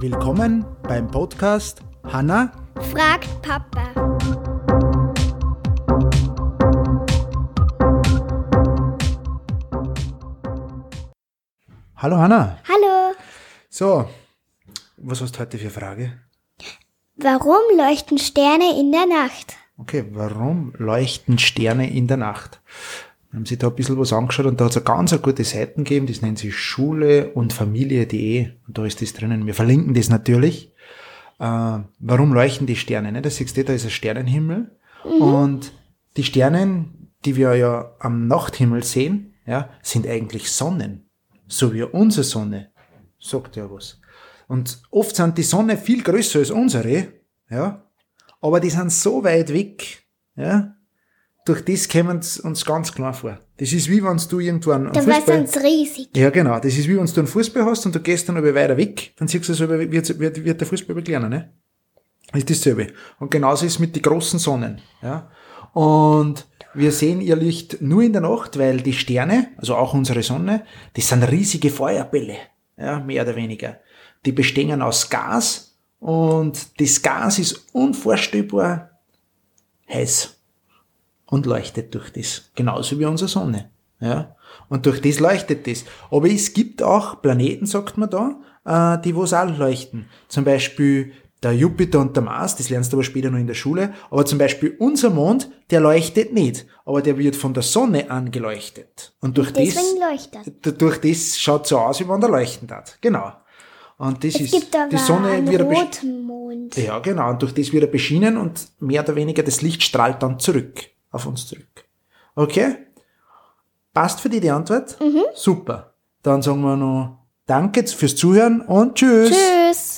Willkommen beim Podcast Hanna fragt Papa. Hallo Hanna. Hallo. So, was hast du heute für Frage? Warum leuchten Sterne in der Nacht? Okay, warum leuchten Sterne in der Nacht? Haben sich da ein bisschen was angeschaut und da hat es eine ganz eine gute Seiten gegeben, das nennt sich Schule und Familie.de und da ist das drinnen. Wir verlinken das natürlich. Äh, warum leuchten die Sterne? Ne? Das siehst du, da ist ein Sternenhimmel und die Sterne, die wir ja am Nachthimmel sehen, ja, sind eigentlich Sonnen. So wie unsere Sonne. Sagt ja was. Und oft sind die Sonne viel größer als unsere, ja, aber die sind so weit weg, ja, durch das kommen uns ganz klar vor. Das ist wie wenn du irgendwo einen, Dabei Fußball... sind riesig. Ja, genau. Das ist wie wenn du einen Fußball hast und du gehst dann aber weiter weg, dann siehst du so, wird, wird, wird der Fußball aber kleiner, ne? Das ist dasselbe. Und genauso ist es mit den großen Sonnen, ja. Und wir sehen ihr Licht nur in der Nacht, weil die Sterne, also auch unsere Sonne, das sind riesige Feuerbälle, ja, mehr oder weniger. Die bestehen aus Gas und das Gas ist unvorstellbar heiß und leuchtet durch das. Genauso wie unsere Sonne. Ja? Und durch das leuchtet das. Aber es gibt auch Planeten, sagt man da, äh, die wo es auch leuchten. Zum Beispiel der Jupiter und der Mars, das lernst du aber später noch in der Schule. Aber zum Beispiel unser Mond, der leuchtet nicht. Aber der wird von der Sonne angeleuchtet. Und durch Deswegen das, leuchtet. durch das schaut so aus, wie wenn der leuchten hat. Genau. Und das Es ist, gibt aber die Sonne einen wird roten Mond. ja, genau. Und durch das wird er beschienen und mehr oder weniger das Licht strahlt dann zurück, auf uns zurück. Okay? Passt für dich die Antwort? Super. Dann sagen wir noch Danke fürs Zuhören und Tschüss. Tschüss.